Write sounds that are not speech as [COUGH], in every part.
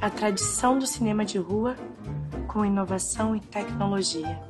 A tradição do cinema de rua com inovação e tecnologia.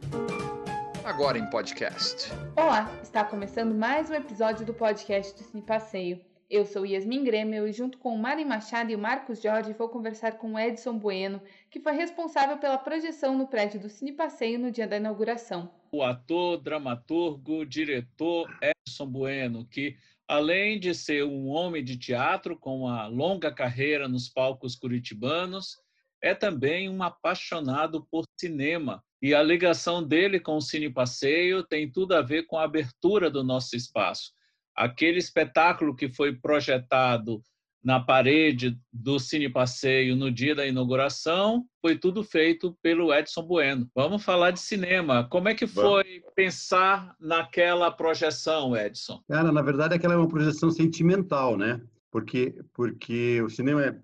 Agora em podcast. Olá, está começando mais um episódio do podcast do Cine Passeio. Eu sou Yasmin Grêmio e junto com o Mari Machado e o Marcos Jorge vou conversar com o Edson Bueno, que foi responsável pela projeção no prédio do Cine Passeio no dia da inauguração. O ator, dramaturgo, diretor Edson Bueno, que além de ser um homem de teatro com uma longa carreira nos palcos curitibanos, é também um apaixonado por cinema. E a ligação dele com o Cine Passeio tem tudo a ver com a abertura do nosso espaço. Aquele espetáculo que foi projetado na parede do Cine Passeio no dia da inauguração, foi tudo feito pelo Edson Bueno. Vamos falar de cinema. Como é que foi Vamos. pensar naquela projeção, Edson? Cara, na verdade, aquela é uma projeção sentimental, né? Porque, porque o cinema é,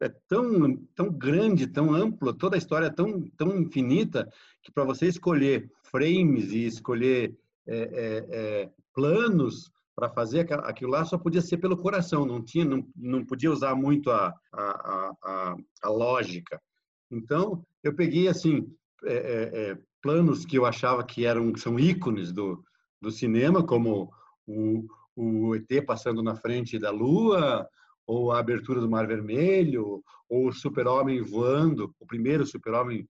é tão, tão grande, tão amplo, toda a história é tão, tão infinita, que para você escolher frames e escolher é, é, é planos, para fazer aquilo lá só podia ser pelo coração, não tinha, não, não podia usar muito a, a, a, a lógica. Então eu peguei assim é, é, é, planos que eu achava que eram são ícones do, do cinema, como o, o ET passando na frente da Lua, ou a abertura do Mar Vermelho, ou o Super-Homem voando, o primeiro Super-Homem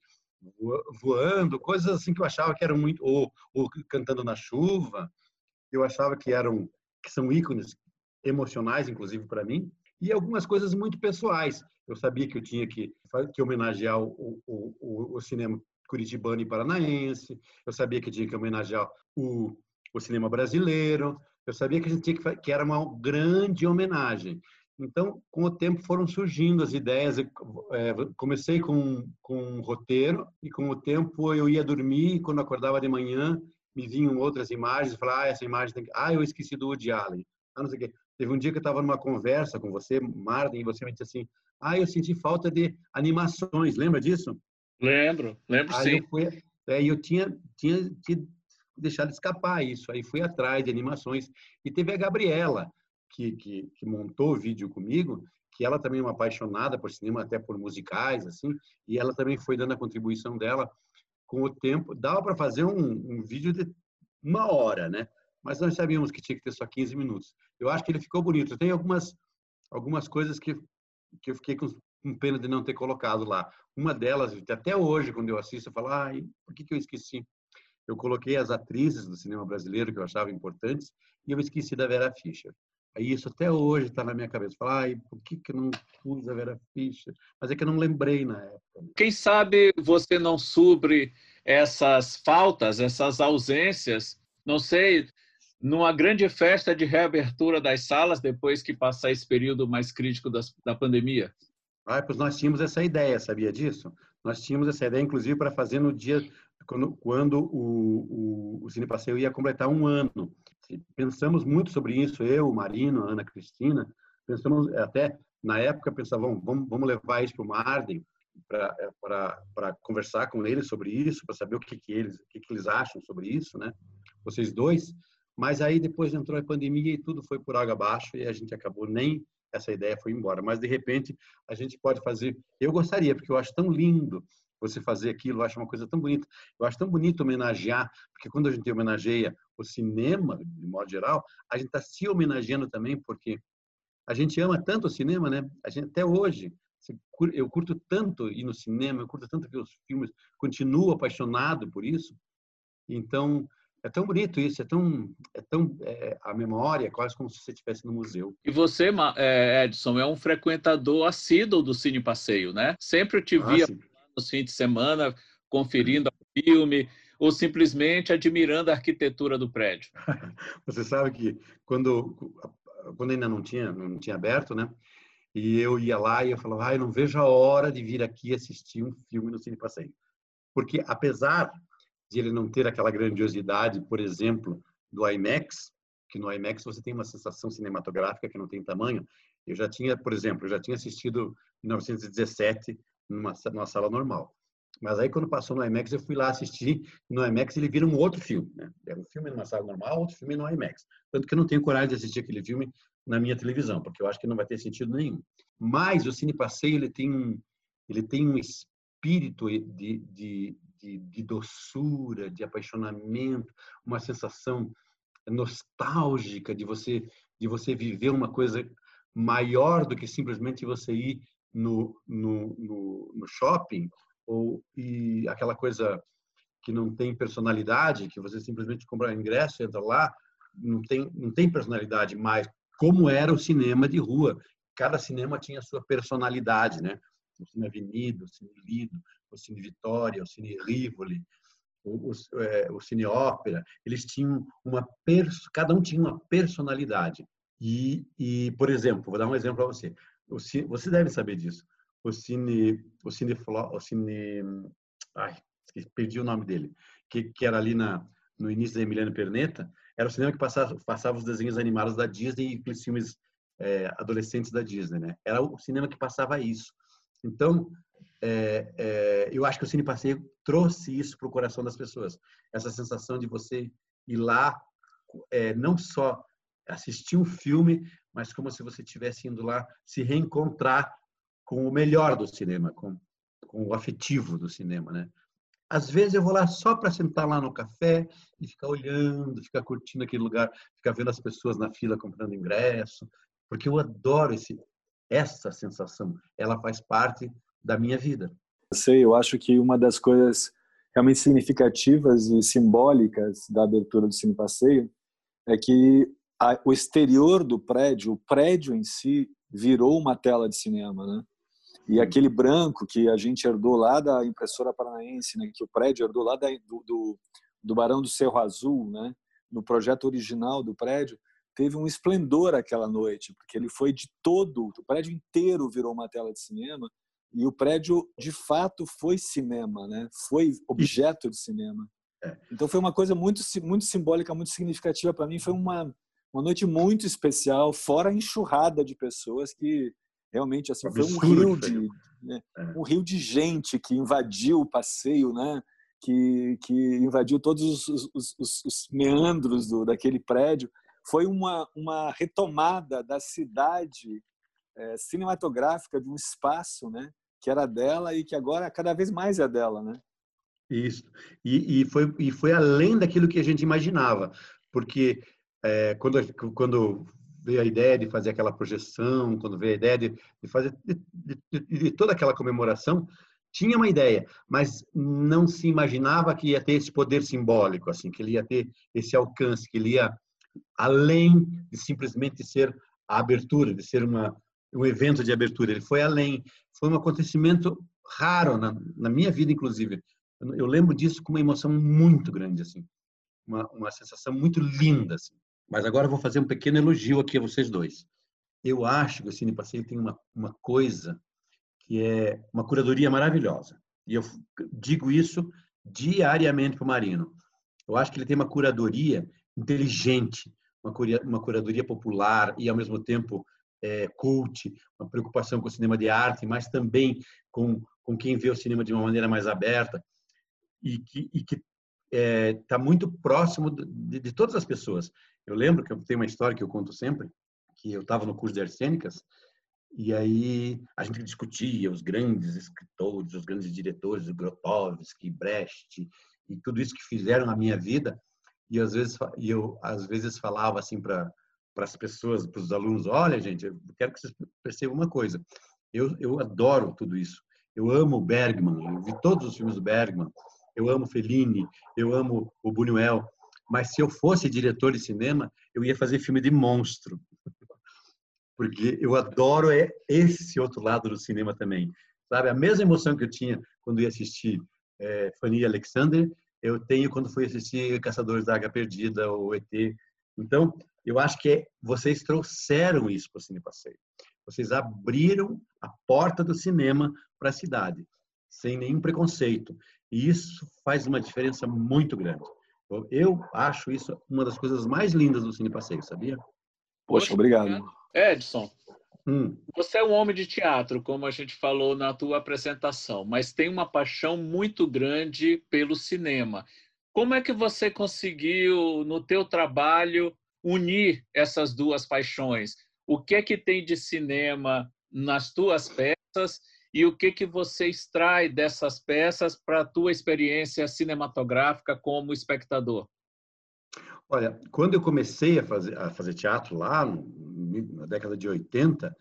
voando, coisas assim que eu achava que eram muito, ou, ou cantando na chuva, eu achava que eram que são ícones emocionais, inclusive para mim, e algumas coisas muito pessoais. Eu sabia que eu tinha que, que homenagear o, o, o, o cinema curitibano e paranaense, eu sabia que tinha que homenagear o, o cinema brasileiro, eu sabia que a gente tinha que, que era uma grande homenagem. Então, com o tempo foram surgindo as ideias. É, comecei com, com um roteiro e com o tempo eu ia dormir e quando acordava de manhã me vinham outras imagens e falava, ah, essa imagem tem que... Ah, eu esqueci do Woody Allen. Ah, não sei o quê. Teve um dia que eu estava numa conversa com você, Martin, e você me disse assim, ah, eu senti falta de animações. Lembra disso? Lembro, lembro aí sim. Eu fui, é, eu tinha, tinha, tinha deixado escapar isso. Aí fui atrás de animações. E teve a Gabriela, que, que, que montou o vídeo comigo, que ela também é uma apaixonada por cinema, até por musicais, assim, e ela também foi dando a contribuição dela com o tempo, dava para fazer um, um, vídeo de uma hora, né? Mas nós sabíamos que tinha que ter só 15 minutos. Eu acho que ele ficou bonito. Tem algumas, algumas coisas que, que eu fiquei com, com pena de não ter colocado lá. Uma delas, até hoje, quando eu assisto, eu falo, ah, por que, que eu esqueci? Eu coloquei as atrizes do cinema brasileiro que eu achava importantes e eu esqueci da Vera Fischer. Aí isso até hoje está na minha cabeça. Falar, ai, por que, que eu não pus a Vera Fischer? Mas é que eu não lembrei na época. Quem sabe você não supre essas faltas, essas ausências, não sei, numa grande festa de reabertura das salas depois que passar esse período mais crítico das, da pandemia? Ah, pois nós tínhamos essa ideia, sabia disso? Nós tínhamos essa ideia, inclusive, para fazer no dia quando, quando o, o, o Cine Passeio ia completar um ano pensamos muito sobre isso, eu, Marino, Ana Cristina, pensamos até na época pensavam, vamos, vamos levar isso para o Marden para conversar com eles sobre isso, para saber o que, que eles o que, que eles acham sobre isso, né? Vocês dois. Mas aí depois entrou a pandemia e tudo foi por água abaixo e a gente acabou nem essa ideia foi embora. Mas de repente a gente pode fazer. Eu gostaria porque eu acho tão lindo você fazer aquilo, eu acho uma coisa tão bonita. Eu acho tão bonito homenagear, porque quando a gente homenageia o cinema, de modo geral, a gente está se homenageando também, porque a gente ama tanto o cinema, né? A gente, até hoje, eu curto tanto ir no cinema, eu curto tanto ver os filmes, continuo apaixonado por isso. Então, é tão bonito isso, é tão, é tão é, a memória, quase como se você estivesse no museu. E você, é, Edson, é um frequentador assíduo do Cine Passeio, né? Sempre te ah, via sim nos fins de semana conferindo o filme ou simplesmente admirando a arquitetura do prédio? [LAUGHS] Você sabe que quando quando ainda não tinha não tinha aberto, né? E eu ia lá e eu falava, ah, eu não vejo a hora de vir aqui assistir um filme no Cine Passeio. Porque apesar de ele não ter aquela grandiosidade, por exemplo, do IMAX, que no IMAX você tem uma sensação cinematográfica que não tem tamanho. Eu já tinha, por exemplo, eu já tinha assistido em 1917 numa, numa sala normal. Mas aí, quando passou no IMAX, eu fui lá assistir. No IMAX, ele vira um outro filme. Né? Um filme numa sala normal, outro filme no IMAX. Tanto que eu não tenho coragem de assistir aquele filme na minha televisão, porque eu acho que não vai ter sentido nenhum. Mas o Cine Passeio, ele tem um, ele tem um espírito de, de, de, de doçura, de apaixonamento, uma sensação nostálgica de você de você viver uma coisa maior do que simplesmente você ir no, no, no, no shopping ou e aquela coisa que não tem personalidade, que você simplesmente compra ingresso, entra lá, não tem não tem personalidade mais, como era o cinema de rua. Cada cinema tinha sua personalidade, né? O Cine Avenida, o Cine Lido, o Cine Vitória, o Cine Rivoli, o, o, é, o Cine Ópera, eles tinham uma cada um tinha uma personalidade. E, e por exemplo, vou dar um exemplo para você. O cine, você deve saber disso. O Cine, o Cine, o Cine, ai, perdi o nome dele, que, que era ali na no início da Emiliano Perneta, era o cinema que passava, passava os desenhos animados da Disney e aqueles filmes é, adolescentes da Disney, né? Era o cinema que passava isso. Então, é, é, eu acho que o Cine Passeio trouxe isso para o coração das pessoas. Essa sensação de você ir lá, é, não só assistir um filme, mas como se você estivesse indo lá se reencontrar com o melhor do cinema, com, com o afetivo do cinema, né? Às vezes eu vou lá só para sentar lá no café e ficar olhando, ficar curtindo aquele lugar, ficar vendo as pessoas na fila comprando ingresso, porque eu adoro esse, essa sensação. Ela faz parte da minha vida. Eu sei, eu acho que uma das coisas realmente significativas e simbólicas da abertura do Cine Passeio é que a, o exterior do prédio, o prédio em si, virou uma tela de cinema, né? E aquele branco que a gente herdou lá da impressora paranaense, né? Que o prédio herdou lá da, do, do, do Barão do Cerro Azul, né? No projeto original do prédio, teve um esplendor aquela noite, porque ele foi de todo, o prédio inteiro virou uma tela de cinema e o prédio de fato foi cinema, né? Foi objeto de cinema. É. Então foi uma coisa muito muito simbólica, muito significativa para mim, foi uma uma noite muito especial, fora a enxurrada de pessoas que realmente assim foi um rio de né, é. um rio de gente que invadiu o passeio, né? Que, que invadiu todos os, os, os, os meandros do, daquele prédio. Foi uma, uma retomada da cidade é, cinematográfica de um espaço, né? Que era dela e que agora cada vez mais é dela, né? Isso. E, e, foi, e foi além daquilo que a gente imaginava, porque é, quando, quando veio a ideia de fazer aquela projeção, quando veio a ideia de, de fazer de, de, de, toda aquela comemoração, tinha uma ideia, mas não se imaginava que ia ter esse poder simbólico, assim, que ele ia ter esse alcance, que ele ia além de simplesmente ser a abertura, de ser uma um evento de abertura. Ele foi além, foi um acontecimento raro na, na minha vida, inclusive. Eu, eu lembro disso com uma emoção muito grande, assim, uma, uma sensação muito linda, assim. Mas agora eu vou fazer um pequeno elogio aqui a vocês dois. Eu acho que o Cine Passeio tem uma, uma coisa que é uma curadoria maravilhosa. E eu digo isso diariamente para o Marino. Eu acho que ele tem uma curadoria inteligente, uma, uma curadoria popular e, ao mesmo tempo, é, cult, uma preocupação com o cinema de arte, mas também com, com quem vê o cinema de uma maneira mais aberta e que está é, tá muito próximo de, de, todas as pessoas. Eu lembro que eu tenho uma história que eu conto sempre, que eu estava no curso de artes cênicas e aí a gente discutia os grandes escritores, os grandes diretores, Grotowski, Brecht e tudo isso que fizeram na minha vida. E às vezes eu às vezes falava assim para para as pessoas, para os alunos, olha gente, eu quero que vocês percebam uma coisa. Eu eu adoro tudo isso. Eu amo Bergman, eu vi todos os filmes do Bergman. Eu amo Fellini, eu amo o Buñuel, mas se eu fosse diretor de cinema, eu ia fazer filme de monstro. Porque eu adoro é esse outro lado do cinema também. Sabe, a mesma emoção que eu tinha quando ia assistir é, Fanny Alexander, eu tenho quando fui assistir Caçadores da Água Perdida ou ET. Então, eu acho que é, vocês trouxeram isso para o Cine Passeio. Vocês abriram a porta do cinema para a cidade, sem nenhum preconceito. E isso faz uma diferença muito grande. Eu acho isso uma das coisas mais lindas do Cine Passeio, sabia? Poxa, obrigado. Edson, Hum. Você é um homem de teatro, como a gente falou na tua apresentação, mas tem uma paixão muito grande pelo cinema. Como é que você conseguiu, no teu trabalho, unir essas duas paixões? O que é que tem de cinema nas tuas peças e o que que você extrai dessas peças para a tua experiência cinematográfica como espectador? Olha, quando eu comecei a fazer, a fazer teatro lá na década de 80,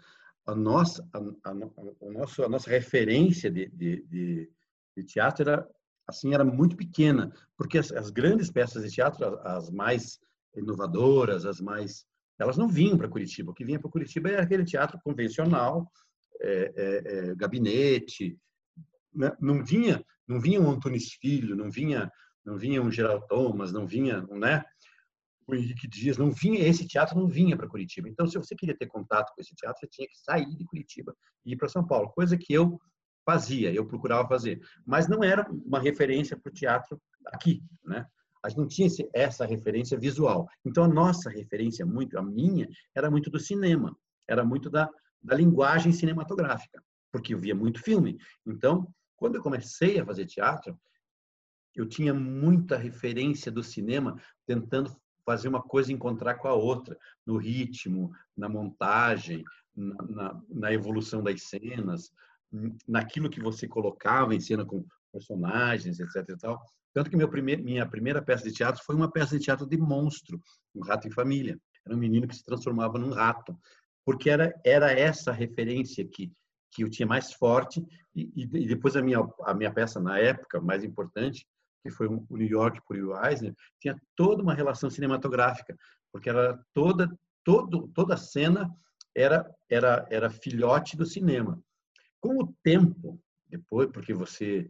a nossa, a, a, a, a nossa referência de, de, de, de, teatro era assim era muito pequena, porque as, as grandes peças de teatro, as, mais inovadoras, as mais elas não vinham para Curitiba. O que vinha para Curitiba era aquele teatro convencional, é, é, é, gabinete. Né? Não vinha, não vinha um Antunes Filho, não vinha, não vinha um Geraldo Thomas, não vinha, né? o Henrique Dias, não vinha, esse teatro não vinha para Curitiba. Então, se você queria ter contato com esse teatro, você tinha que sair de Curitiba e ir para São Paulo, coisa que eu fazia, eu procurava fazer. Mas não era uma referência para o teatro aqui, né? A gente não tinha essa referência visual. Então, a nossa referência, muito, a minha, era muito do cinema, era muito da, da linguagem cinematográfica, porque eu via muito filme. Então, quando eu comecei a fazer teatro, eu tinha muita referência do cinema tentando fazer uma coisa encontrar com a outra, no ritmo, na montagem, na, na, na evolução das cenas, naquilo que você colocava em cena com personagens, etc. E tal. Tanto que primeir, minha primeira peça de teatro foi uma peça de teatro de monstro, um rato em família. Era um menino que se transformava num rato, porque era era essa referência que que eu tinha mais forte e, e depois a minha a minha peça na época mais importante que foi o New York por Will Eisner, tinha toda uma relação cinematográfica, porque era toda todo toda a cena era era era filhote do cinema. Com o tempo, depois, porque você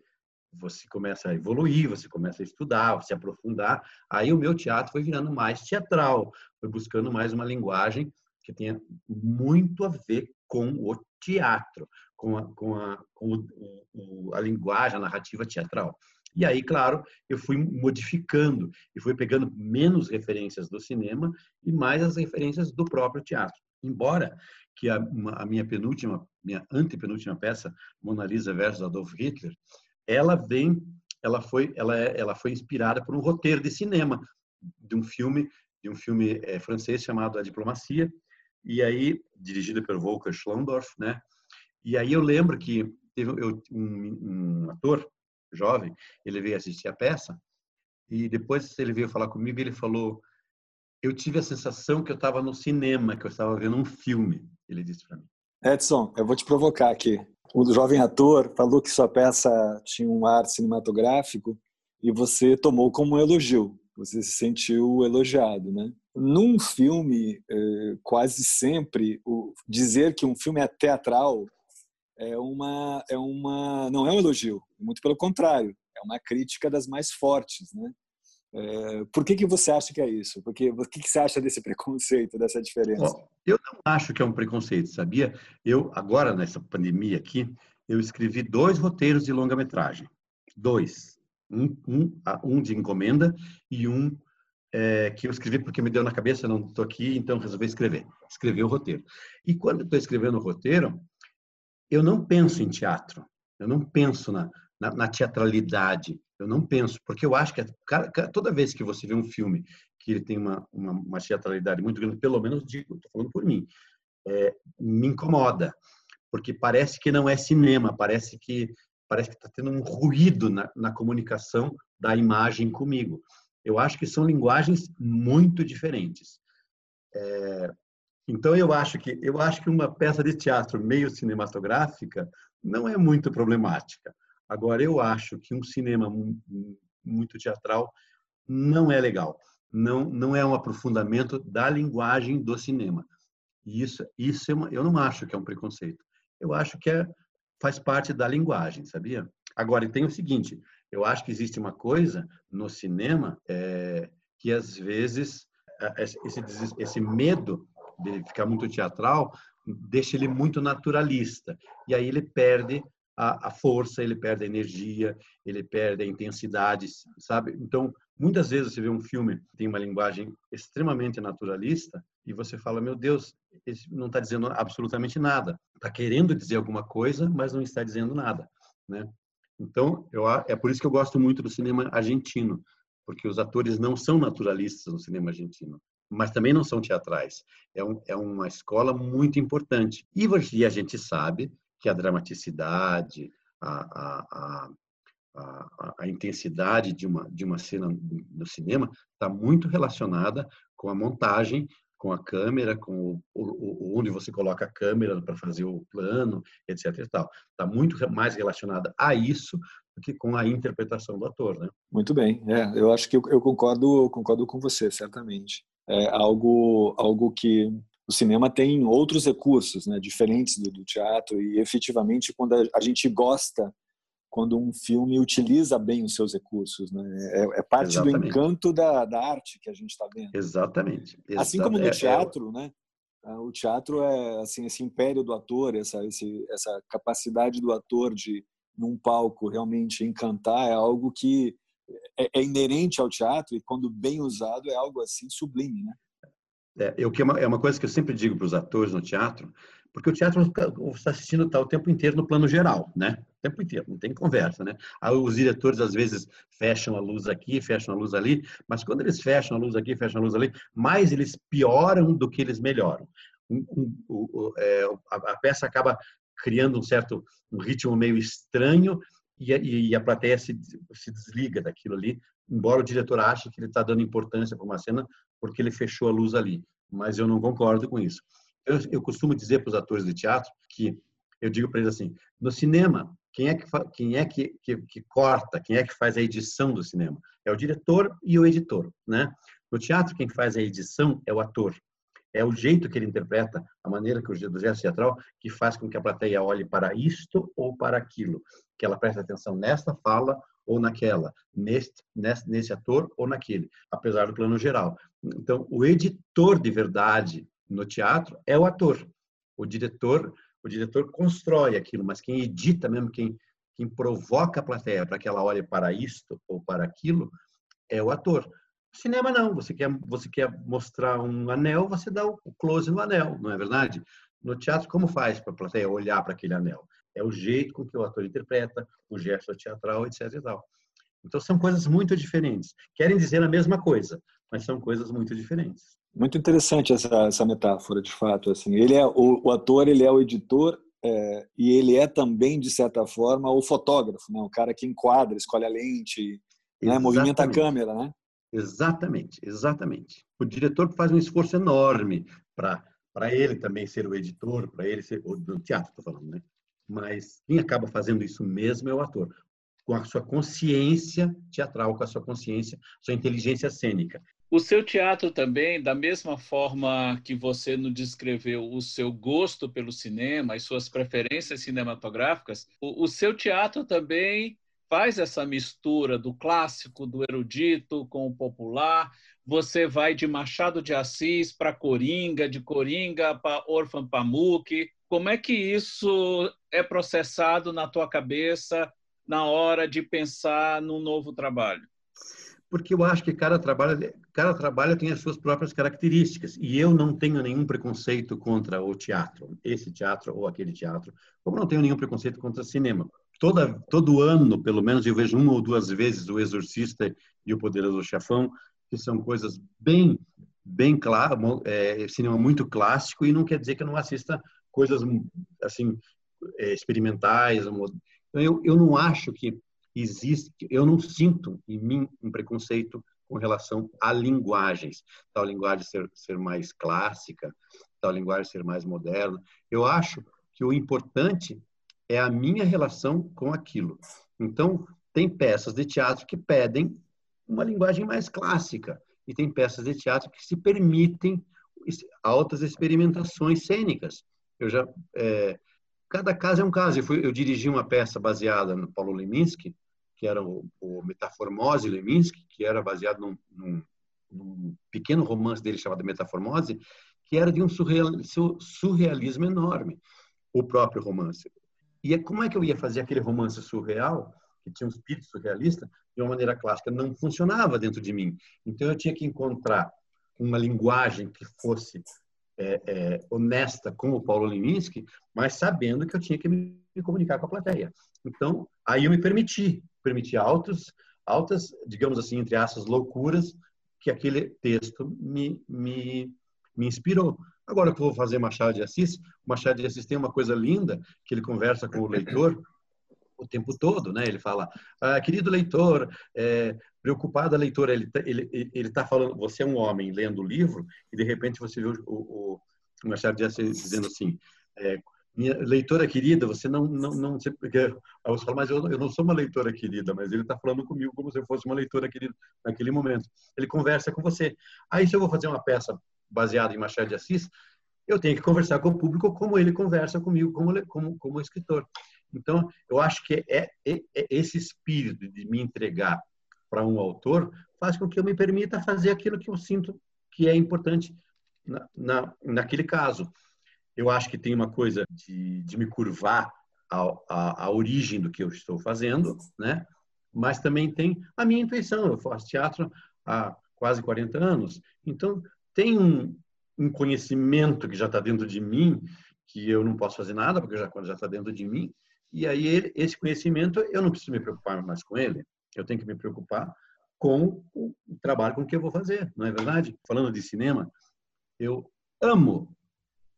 você começa a evoluir, você começa a estudar, se aprofundar, aí o meu teatro foi virando mais teatral, foi buscando mais uma linguagem que tenha muito a ver com o teatro, com a, com a, com o, o, a linguagem, a narrativa teatral. E aí, claro, eu fui modificando e fui pegando menos referências do cinema e mais as referências do próprio teatro. Embora que a, a minha penúltima, minha antepenúltima peça, Mona Lisa versus Adolf Hitler, ela vem, ela foi, ela, é, ela foi inspirada por um roteiro de cinema de um filme, de um filme é, francês chamado A Diplomacia, e aí dirigido por Volker Schlondorf, né? E aí eu lembro que teve eu, um, um ator jovem, ele veio assistir a peça e depois ele veio falar comigo, ele falou: "Eu tive a sensação que eu estava no cinema, que eu estava vendo um filme", ele disse para mim. Edson, eu vou te provocar aqui. O jovem ator falou que sua peça tinha um ar cinematográfico e você tomou como um elogio. Você se sentiu elogiado, né? Num filme, eh, quase sempre, dizer que um filme é teatral é uma, é uma, não é um elogio, muito pelo contrário, é uma crítica das mais fortes, né? É, por que que você acha que é isso? Porque o que, que você acha desse [LAUGHS] preconceito, dessa diferença? Bom, eu não acho que é um preconceito, sabia? Eu agora nessa pandemia aqui, eu escrevi dois roteiros de longa-metragem, dois, um, um, um de encomenda e um é, que eu escrevi porque me deu na cabeça, não estou aqui, então resolvi escrever, escrever o roteiro. E quando estou escrevendo o roteiro, eu não penso em teatro, eu não penso na, na, na teatralidade, eu não penso, porque eu acho que toda vez que você vê um filme que ele tem uma, uma, uma teatralidade muito grande, pelo menos digo, estou falando por mim, é, me incomoda, porque parece que não é cinema, parece que parece que está tendo um ruído na, na comunicação da imagem comigo. Eu acho que são linguagens muito diferentes. É, então eu acho que eu acho que uma peça de teatro meio cinematográfica não é muito problemática. Agora eu acho que um cinema muito teatral não é legal. Não não é um aprofundamento da linguagem do cinema. E isso isso é uma, eu não acho que é um preconceito. Eu acho que é faz parte da linguagem, sabia? Agora tem o seguinte, eu acho que existe uma coisa no cinema é, que às vezes esse, esse medo de ficar muito teatral, deixa ele muito naturalista. E aí ele perde a, a, força, ele perde a energia, ele perde a intensidade, sabe? Então, muitas vezes você vê um filme que tem uma linguagem extremamente naturalista e você fala, meu Deus, não está dizendo absolutamente nada. Está querendo dizer alguma coisa, mas não está dizendo nada, né? Então, eu, é por isso que eu gosto muito do cinema argentino, porque os atores não são naturalistas no cinema argentino, mas também não são teatrais. É, um, é uma escola muito importante. E, a gente sabe que a dramaticidade, a, a, a, a, intensidade de uma, de uma cena no cinema está muito relacionada com a montagem, com a câmera, com o, o, onde você coloca a câmera para fazer o plano, etc. Está muito mais relacionada a isso do que com a interpretação do ator, né? Muito bem, é, eu acho que eu, eu concordo, concordo com você, certamente. É algo, algo que o cinema tem outros recursos, né, diferentes do, do teatro e efetivamente quando a, a gente gosta quando um filme utiliza bem os seus recursos, né? É, é parte Exatamente. do encanto da, da arte que a gente está vendo. Exatamente. Assim como no é, é teatro, né? O teatro é assim esse império do ator, essa esse, essa capacidade do ator de num palco realmente encantar é algo que é, é inerente ao teatro e quando bem usado é algo assim sublime, né? É, eu, que é, uma, é uma coisa que eu sempre digo para os atores no teatro, porque o teatro você está assistindo tá o tempo inteiro no plano geral, né? Tempo inteiro, não tem conversa, né? Os diretores às vezes fecham a luz aqui, fecham a luz ali, mas quando eles fecham a luz aqui, fecham a luz ali, mais eles pioram do que eles melhoram. É, a, peça acaba criando um certo um ritmo meio estranho e a plateia se, se desliga daquilo ali, embora o diretor ache que ele está dando importância para uma cena porque ele fechou a luz ali. Mas eu não concordo com isso. Eu, eu costumo dizer para os atores de teatro que eu digo para eles assim: no cinema, quem é que quem é que, que, que, corta, quem é que faz a edição do cinema? É o diretor e o editor, né? No teatro, quem faz a edição é o ator. É o jeito que ele interpreta, a maneira que o gesto teatral, que faz com que a plateia olhe para isto ou para aquilo, que ela preste atenção nesta fala ou naquela, neste, nesse, nesse ator ou naquele, apesar do plano geral. Então, o editor de verdade no teatro é o ator. O diretor, o diretor constrói aquilo, mas quem edita mesmo, quem, quem provoca a plateia para que ela olhe para isto ou para aquilo, é o ator. Cinema não, você quer, você quer mostrar um anel, você dá o close no anel, não é verdade? No teatro, como faz para a plateia olhar para aquele anel? É o jeito com que o ator interpreta, o gesto teatral, etc. E tal. Então, são coisas muito diferentes. Querem dizer a mesma coisa, mas são coisas muito diferentes. Muito interessante essa, essa metáfora, de fato. Assim, ele é o, o ator, ele é o editor é, e ele é também, de certa forma, o fotógrafo, né? o cara que enquadra, escolhe a lente, né? movimenta a câmera, né? Exatamente, exatamente. O diretor faz um esforço enorme para para ele também ser o editor, para ele ser o do teatro, estou falando, né? Mas quem acaba fazendo isso mesmo é o ator com a sua consciência teatral, com a sua consciência, sua inteligência cênica. O seu teatro também, da mesma forma que você nos descreveu o seu gosto pelo cinema e suas preferências cinematográficas, o, o seu teatro também faz essa mistura do clássico, do erudito com o popular. Você vai de Machado de Assis para Coringa, de Coringa para Orphan Pamuk. Como é que isso é processado na tua cabeça na hora de pensar num novo trabalho? Porque eu acho que cada trabalho, cada trabalho tem as suas próprias características. E eu não tenho nenhum preconceito contra o teatro, esse teatro ou aquele teatro, como não tenho nenhum preconceito contra o cinema. Toda, todo ano, pelo menos, eu vejo uma ou duas vezes O Exorcista e O Poderoso Chafão, que são coisas bem, bem claro, é, cinema muito clássico, e não quer dizer que eu não assista coisas assim é, experimentais, então, eu, eu não acho que existe, eu não sinto em mim um preconceito com relação a linguagens, tal linguagem ser, ser mais clássica, tal linguagem ser mais moderna. Eu acho que o importante é a minha relação com aquilo. Então, tem peças de teatro que pedem uma linguagem mais clássica e tem peças de teatro que se permitem altas experimentações cênicas. Eu já é, cada caso é um caso. Eu, fui, eu dirigi uma peça baseada no Paulo Leminski, que era o, o Metaformose Leminski, que era baseado num, num, num, pequeno romance dele chamado Metaformose, que era de um surreal, surrealismo enorme, o próprio romance. E é, como é que eu ia fazer aquele romance surreal, que tinha um espírito surrealista, de uma maneira clássica? Não funcionava dentro de mim. Então eu tinha que encontrar uma linguagem que fosse é, é, honesta com o Paulo Leminski, mas sabendo que eu tinha que me, me comunicar com a plateia. Então, aí eu me permiti, permiti altos, altas, digamos assim, entre aspas, loucuras que aquele texto me, me, me inspirou. Agora que eu vou fazer Machado de Assis, Machado de Assis tem uma coisa linda, que ele conversa com o leitor o tempo todo, né? Ele fala, ah, querido leitor, é, preocupada leitora, ele tá, ele ele está falando, você é um homem lendo o livro e de repente você vê o, o, o Machado de Assis dizendo assim, é, minha leitora querida, você não não não aí você fala, mas eu, eu não sou uma leitora querida, mas ele está falando comigo como se eu fosse uma leitora querida naquele momento. Ele conversa com você. Aí se eu vou fazer uma peça baseada em Machado de Assis, eu tenho que conversar com o público como ele conversa comigo como como como escritor. Então, eu acho que é, é, é esse espírito de me entregar para um autor faz com que eu me permita fazer aquilo que eu sinto que é importante na, na, naquele caso. Eu acho que tem uma coisa de, de me curvar à, origem do que eu estou fazendo, né? mas também tem a minha intuição. Eu faço teatro há quase 40 anos, então tem um, um conhecimento que já está dentro de mim, que eu não posso fazer nada, porque já está dentro de mim, e aí, esse conhecimento, eu não preciso me preocupar mais com ele. Eu tenho que me preocupar com o trabalho com que eu vou fazer, não é verdade? Falando de cinema, eu amo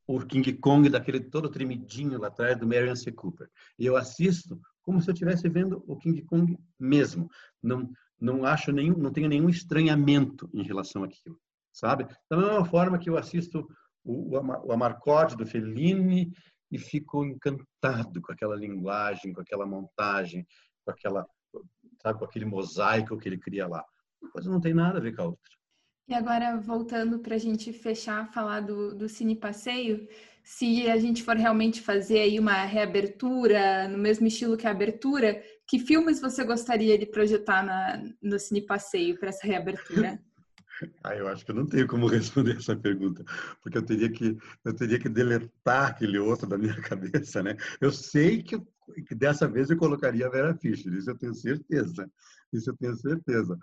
o King Kong daquele todo tremidinho lá atrás do Marion C. Cooper. E eu assisto como se eu estivesse vendo o King Kong mesmo. Não não acho nenhum, não tenho nenhum estranhamento em relação àquilo, sabe? Da mesma forma que eu assisto o, o Amarcord do Fellini e fico encantado com aquela linguagem, com aquela montagem, com aquela, sabe, com aquele mosaico que ele cria lá. Mas não tem nada a ver com a outra. E agora, voltando para a gente fechar, falar do, do Cine Passeio, se a gente for realmente fazer aí uma reabertura, no mesmo estilo que a abertura, que filmes você gostaria de projetar na, no Cine Passeio para essa reabertura? [LAUGHS] Ah, eu acho que eu não tenho como [LAUGHS] responder essa pergunta, porque eu teria que eu teria que deletar aquele outro da minha [LAUGHS] cabeça, né? Eu sei que, que dessa vez eu colocaria a Vera Fischer, isso eu tenho certeza, isso eu tenho certeza.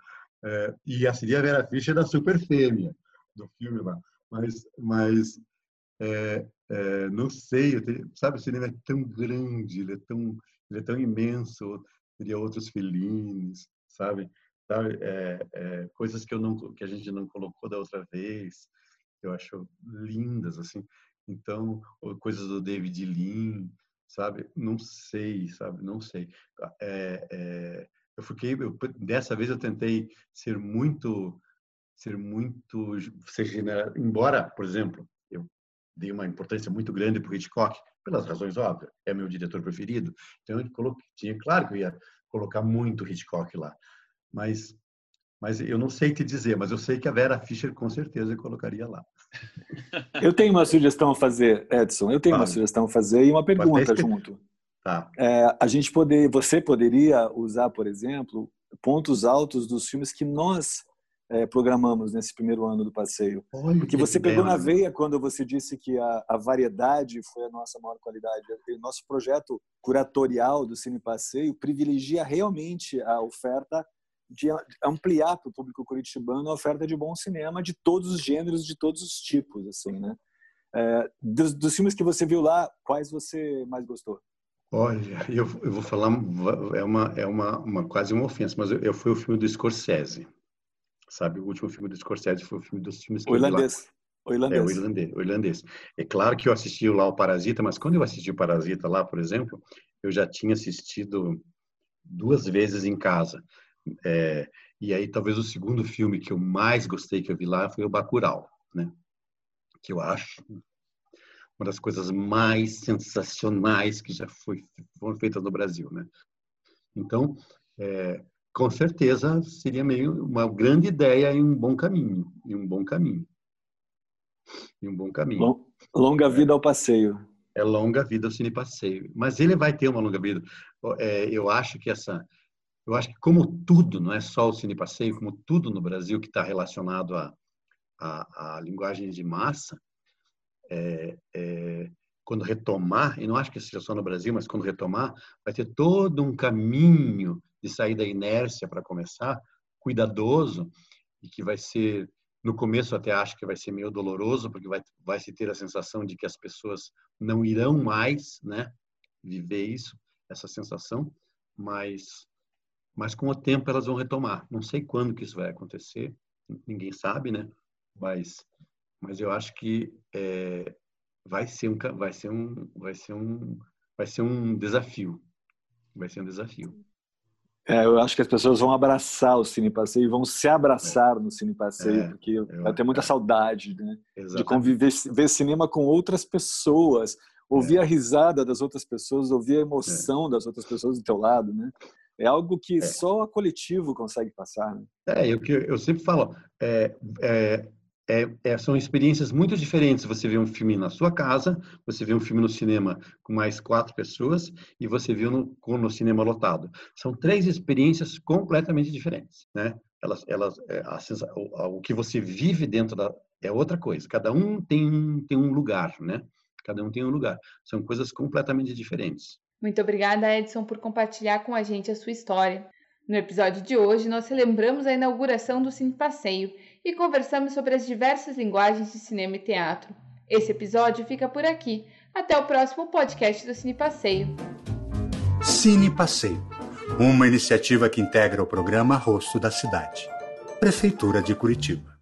É, e a seria a Vera Fischer da Super Fêmea do filme lá, mas mas é, é, não sei, tenho, sabe, o cinema é tão grande, ele é tão ele é tão imenso, teria outros felines, sabe? sabe? É, é, coisas que eu não que a gente não colocou da outra vez eu acho lindas assim então coisas do David Lean sabe não sei sabe não sei é, é eu fiquei eu, dessa vez eu tentei ser muito ser muito ser embora por exemplo eu dei uma importância muito grande para o Hitchcock pelas razões óbvias é meu diretor preferido então eu coloquei tinha claro que eu ia colocar muito Hitchcock lá mas mas eu não sei te dizer, mas eu sei que a Vera Fischer com certeza colocaria lá. [LAUGHS] Eu tenho uma sugestão a fazer, Edson. Eu tenho uma sugestão a fazer e uma pergunta junto. Tá. É, a gente poder, você poderia usar, por exemplo, pontos altos dos filmes que nós é, programamos nesse primeiro ano do passeio. Olha, Porque você pegou bela. na veia quando você disse que a, a, variedade foi a nossa maior qualidade. O nosso projeto curatorial do Cine Passeio privilegia realmente a oferta de ampliar para o público curitibano a oferta de bom cinema de todos os gêneros, de todos os tipos, assim, né? É, dos, dos, filmes que você viu lá, quais você mais gostou? Olha, eu, eu vou falar, é uma, é uma, uma quase uma ofensa, mas eu, eu fui o filme do Scorsese, sabe? O último filme do Scorsese foi o filme dos filmes que o irlandês. O irlandês. É, o irlandês, o irlandês. É claro que eu assisti lá o Parasita, mas quando eu assisti o Parasita lá, por exemplo, eu já tinha assistido duas vezes em casa. É, e aí talvez o segundo filme que eu mais gostei que eu vi lá foi o Bacurau, né? Que eu acho uma das coisas mais sensacionais que já foi, foram feitas no Brasil, né? Então, é, com certeza seria meio uma grande ideia e um bom caminho, e um bom caminho, e um bom caminho. Longa vida ao passeio. É longa vida ao cine passeio, mas ele vai ter uma longa vida. É, eu acho que essa eu acho que como tudo, não é só o cine passeio, como tudo no Brasil que está relacionado à a, a, a, linguagem de massa, é, é, quando retomar, e não acho que seja só no Brasil, mas quando retomar, vai ter todo um caminho de sair da inércia para começar, cuidadoso, e que vai ser No começo até acho que vai ser meio doloroso, porque vai, vai se ter a sensação de que as pessoas não irão mais, né, viver isso, essa sensação, mas, mas com o tempo elas vão retomar. Não sei quando que isso vai acontecer, ninguém sabe, né, mas, mas eu acho que é, vai ser um, vai ser um, vai ser um, vai ser um desafio, vai ser um desafio. É, eu acho que as pessoas vão abraçar o Cine Passeio, vão se abraçar é. no Cine Passeio, é, porque vai ter muita saudade né? de conviver, ver cinema com outras pessoas, ouvir é. a risada das outras pessoas, ouvir a emoção é. das outras pessoas do teu lado, né? É algo que é. só a coletivo consegue passar. Né? É, eu, eu sempre falo, é, é, são experiências muito diferentes. Você vê um filme na sua casa, você vê um filme no cinema com mais quatro pessoas e você viu no, no cinema lotado. São três experiências completamente diferentes, né? Elas, elas, é, a, a, o que você vive dentro da é outra coisa. Cada um tem tem um lugar, né? Cada um tem um lugar. São coisas completamente diferentes. Muito obrigada, Edson, por compartilhar com a gente a sua história. No episódio de hoje, nós celebramos a inauguração do Cine Passeio e conversamos sobre as diversas linguagens de cinema e teatro. Esse episódio fica por aqui. Até o próximo podcast do Cine Passeio. Cine Passeio, uma iniciativa que integra o programa Rosto da Cidade, Prefeitura de Curitiba.